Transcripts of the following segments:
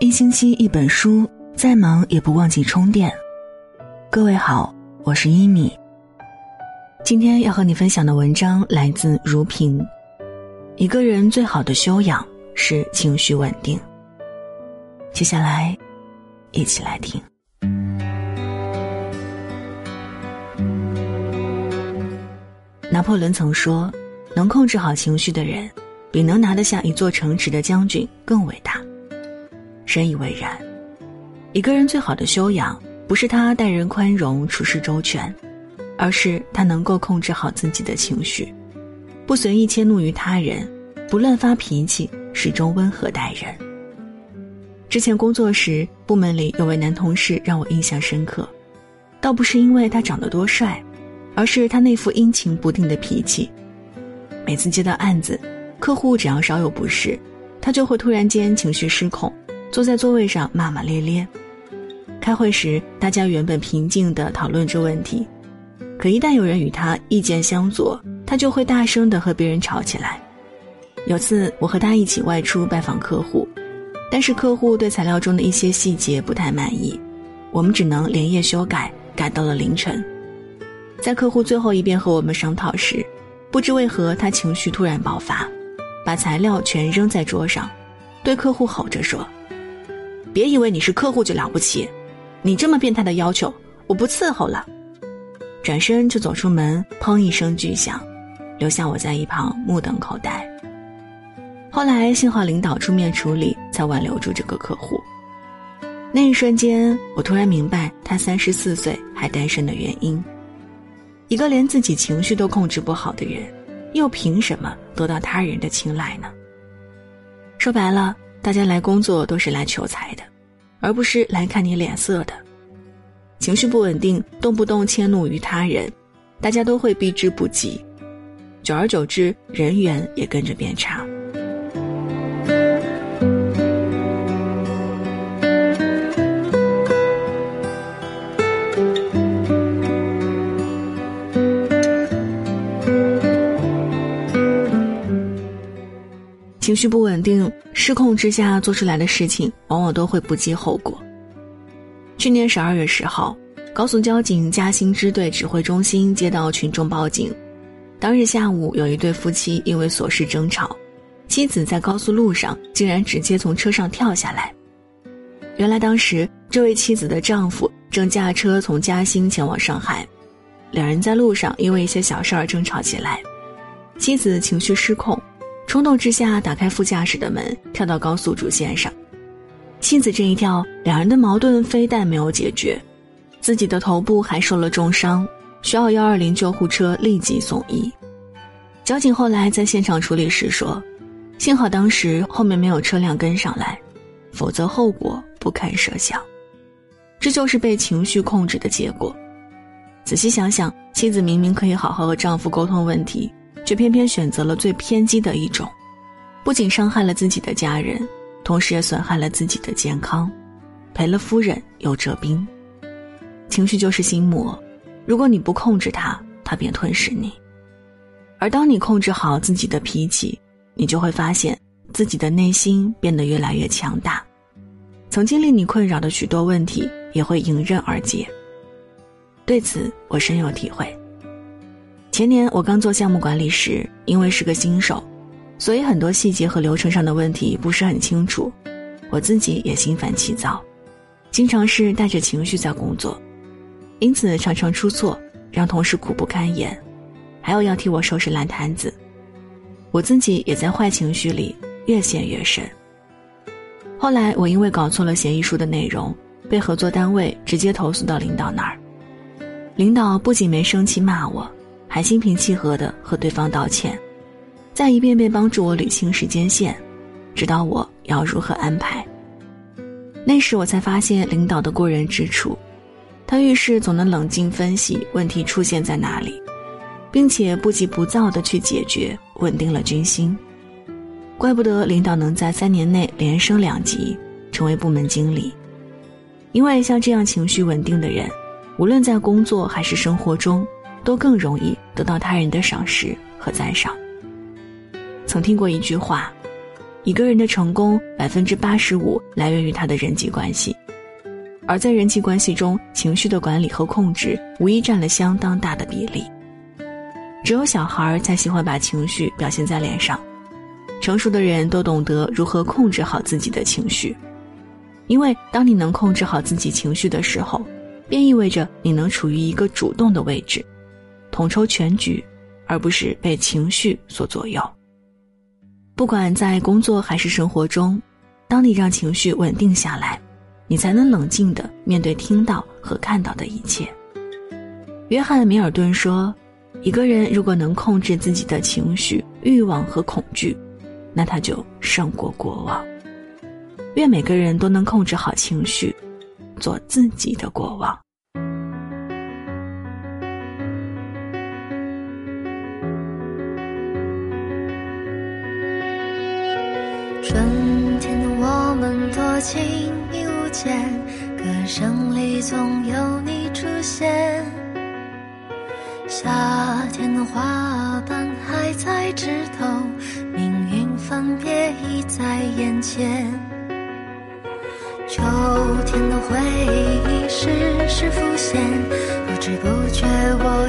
一星期一本书，再忙也不忘记充电。各位好，我是一米。今天要和你分享的文章来自如萍。一个人最好的修养是情绪稳定。接下来，一起来听。拿破仑曾说：“能控制好情绪的人，比能拿得下一座城池的将军更伟大。”深以为然。一个人最好的修养，不是他待人宽容、处事周全，而是他能够控制好自己的情绪，不随意迁怒于他人，不乱发脾气，始终温和待人。之前工作时，部门里有位男同事让我印象深刻，倒不是因为他长得多帅，而是他那副阴晴不定的脾气。每次接到案子，客户只要稍有不适，他就会突然间情绪失控。坐在座位上骂骂咧咧。开会时，大家原本平静地讨论着问题，可一旦有人与他意见相左，他就会大声地和别人吵起来。有次我和他一起外出拜访客户，但是客户对材料中的一些细节不太满意，我们只能连夜修改，改到了凌晨。在客户最后一遍和我们商讨时，不知为何他情绪突然爆发，把材料全扔在桌上，对客户吼着说。别以为你是客户就了不起，你这么变态的要求，我不伺候了。转身就走出门，砰一声巨响，留下我在一旁目瞪口呆。后来幸好领导出面处理，才挽留住这个客户。那一瞬间，我突然明白他三十四岁还单身的原因。一个连自己情绪都控制不好的人，又凭什么得到他人的青睐呢？说白了。大家来工作都是来求财的，而不是来看你脸色的。情绪不稳定，动不动迁怒于他人，大家都会避之不及，久而久之，人缘也跟着变差。情绪不稳定、失控之下做出来的事情，往往都会不计后果。去年十二月十号，高速交警嘉兴支队指挥中心接到群众报警，当日下午有一对夫妻因为琐事争吵，妻子在高速路上竟然直接从车上跳下来。原来当时这位妻子的丈夫正驾车从嘉兴前往上海，两人在路上因为一些小事儿争吵起来，妻子情绪失控。冲动之下，打开副驾驶的门，跳到高速主线上。妻子这一跳，两人的矛盾非但没有解决，自己的头部还受了重伤，需要幺二零救护车立即送医。交警后来在现场处理时说：“幸好当时后面没有车辆跟上来，否则后果不堪设想。”这就是被情绪控制的结果。仔细想想，妻子明明可以好好和丈夫沟通问题。却偏偏选择了最偏激的一种，不仅伤害了自己的家人，同时也损害了自己的健康，赔了夫人又折兵。情绪就是心魔，如果你不控制它，它便吞噬你；而当你控制好自己的脾气，你就会发现自己的内心变得越来越强大，曾经令你困扰的许多问题也会迎刃而解。对此，我深有体会。前年我刚做项目管理时，因为是个新手，所以很多细节和流程上的问题不是很清楚，我自己也心烦气躁，经常是带着情绪在工作，因此常常出错，让同事苦不堪言，还有要替我收拾烂摊子，我自己也在坏情绪里越陷越深。后来我因为搞错了协议书的内容，被合作单位直接投诉到领导那儿，领导不仅没生气骂我。还心平气和地和对方道歉，再一遍遍帮助我捋清时间线，指导我要如何安排。那时我才发现领导的过人之处，他遇事总能冷静分析问题出现在哪里，并且不急不躁地去解决，稳定了军心。怪不得领导能在三年内连升两级，成为部门经理。因为像这样情绪稳定的人，无论在工作还是生活中。都更容易得到他人的赏识和赞赏。曾听过一句话：“一个人的成功百分之八十五来源于他的人际关系，而在人际关系中，情绪的管理和控制无疑占了相当大的比例。只有小孩才喜欢把情绪表现在脸上，成熟的人都懂得如何控制好自己的情绪，因为当你能控制好自己情绪的时候，便意味着你能处于一个主动的位置，统筹全局，而不是被情绪所左右。不管在工作还是生活中，当你让情绪稳定下来，你才能冷静的面对听到和看到的一切。约翰·米尔顿说：“一个人如果能控制自己的情绪、欲望和恐惧，那他就胜过国王。”愿每个人都能控制好情绪，做自己的国王。们多情亦无间，歌声里总有你出现。夏天的花瓣还在枝头，命运分别已在眼前。秋天的回忆时时浮现，不知不觉我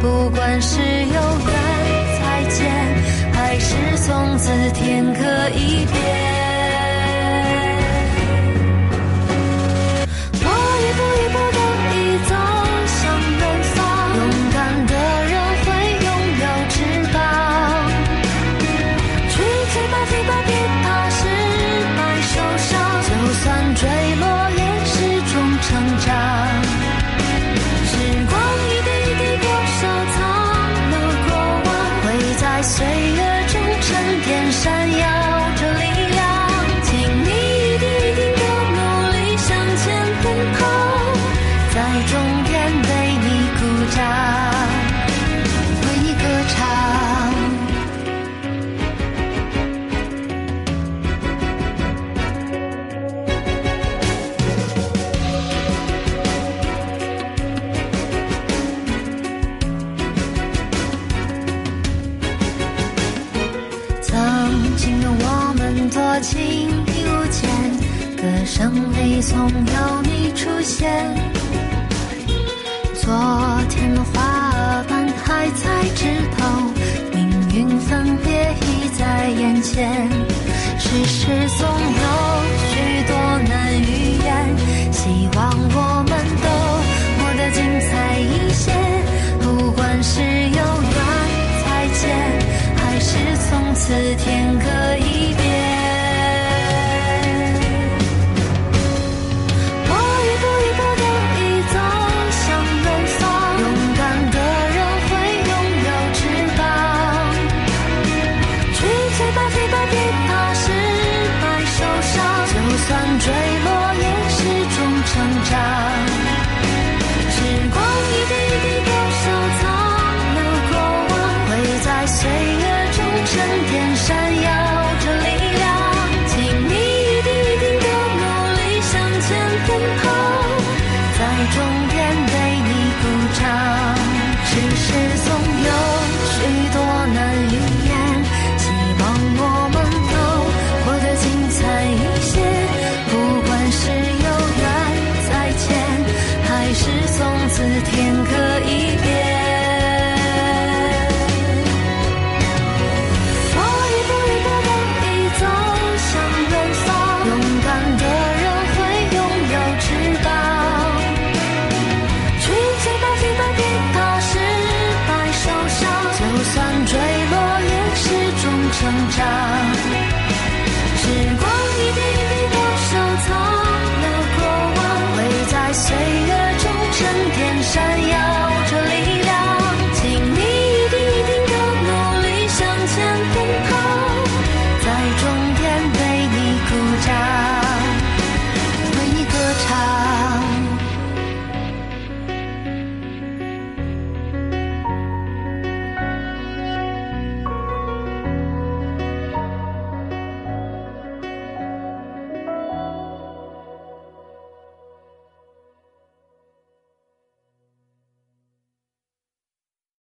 不管是有缘再见，还是从此天各一边。情已无间，歌声里总有你出现。昨天花瓣还在枝头，命运分别已在眼前。